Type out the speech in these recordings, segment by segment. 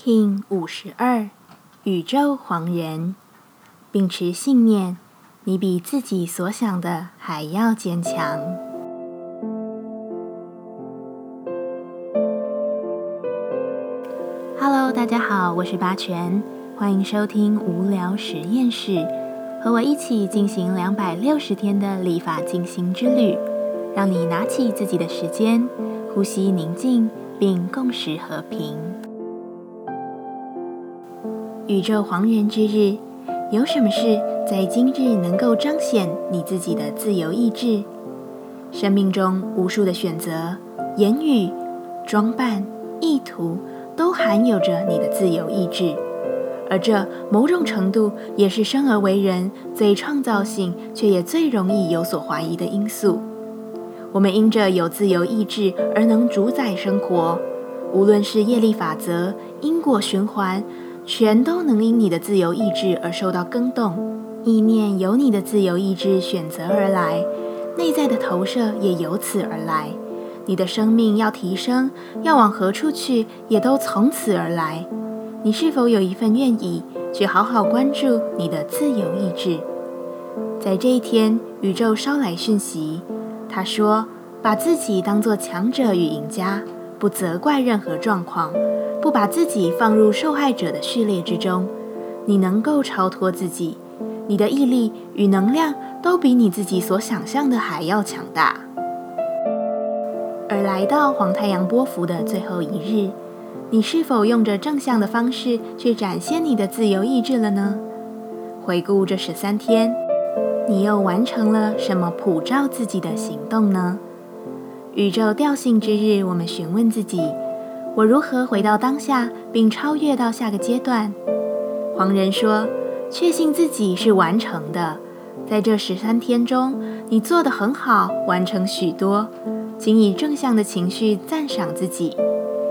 King 五十二，宇宙黄人，秉持信念，你比自己所想的还要坚强。Hello，大家好，我是八全，欢迎收听无聊实验室，和我一起进行两百六十天的立法进行之旅，让你拿起自己的时间，呼吸宁静，并共识和平。宇宙黄人之日，有什么事在今日能够彰显你自己的自由意志？生命中无数的选择、言语、装扮、意图，都含有着你的自由意志，而这某种程度也是生而为人最创造性，却也最容易有所怀疑的因素。我们因着有自由意志而能主宰生活，无论是业力法则、因果循环。全都能因你的自由意志而受到更动，意念由你的自由意志选择而来，内在的投射也由此而来。你的生命要提升，要往何处去，也都从此而来。你是否有一份愿意去好好关注你的自由意志？在这一天，宇宙捎来讯息，他说：“把自己当作强者与赢家，不责怪任何状况。”不把自己放入受害者的序列之中，你能够超脱自己，你的毅力与能量都比你自己所想象的还要强大。而来到黄太阳波幅的最后一日，你是否用着正向的方式去展现你的自由意志了呢？回顾这十三天，你又完成了什么普照自己的行动呢？宇宙调性之日，我们询问自己。我如何回到当下，并超越到下个阶段？黄人说：“确信自己是完成的，在这十三天中，你做得很好，完成许多，请以正向的情绪赞赏自己。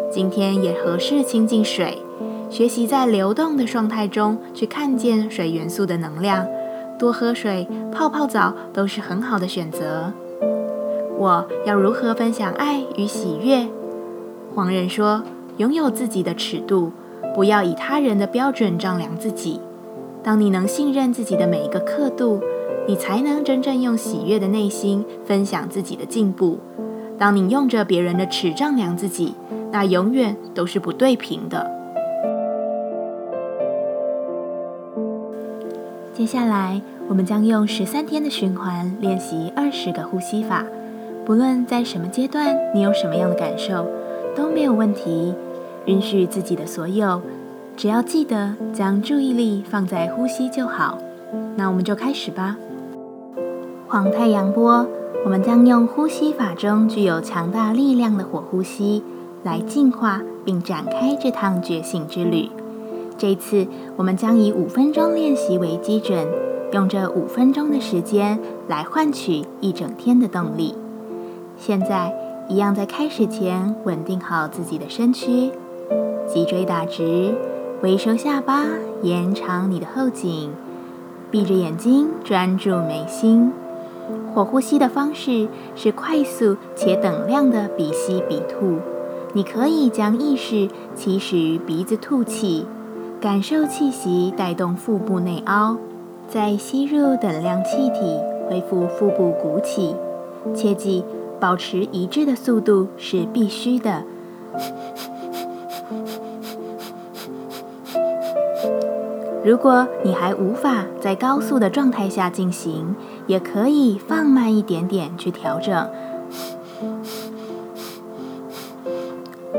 今天也合适亲近水，学习在流动的状态中去看见水元素的能量，多喝水、泡泡澡都是很好的选择。我要如何分享爱与喜悦？”黄人说：“拥有自己的尺度，不要以他人的标准丈量自己。当你能信任自己的每一个刻度，你才能真正用喜悦的内心分享自己的进步。当你用着别人的尺丈量自己，那永远都是不对平的。”接下来，我们将用十三天的循环练习二十个呼吸法。不论在什么阶段，你有什么样的感受？都没有问题，允许自己的所有，只要记得将注意力放在呼吸就好。那我们就开始吧。黄太阳波，我们将用呼吸法中具有强大力量的火呼吸来净化并展开这趟觉醒之旅。这次我们将以五分钟练习为基准，用这五分钟的时间来换取一整天的动力。现在。一样，在开始前稳定好自己的身躯，脊椎打直，微收下巴，延长你的后颈，闭着眼睛专注眉心。火呼吸的方式是快速且等量的鼻吸鼻吐。你可以将意识起始于鼻子吐气，感受气息带动腹部内凹，再吸入等量气体，恢复腹部鼓起。切记。保持一致的速度是必须的。如果你还无法在高速的状态下进行，也可以放慢一点点去调整。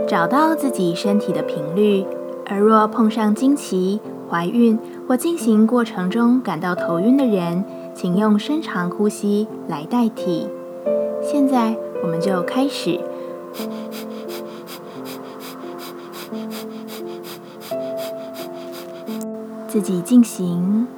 找到自己身体的频率，而若碰上经期、怀孕或进行过程中感到头晕的人，请用深长呼吸来代替。现在我们就开始自己进行。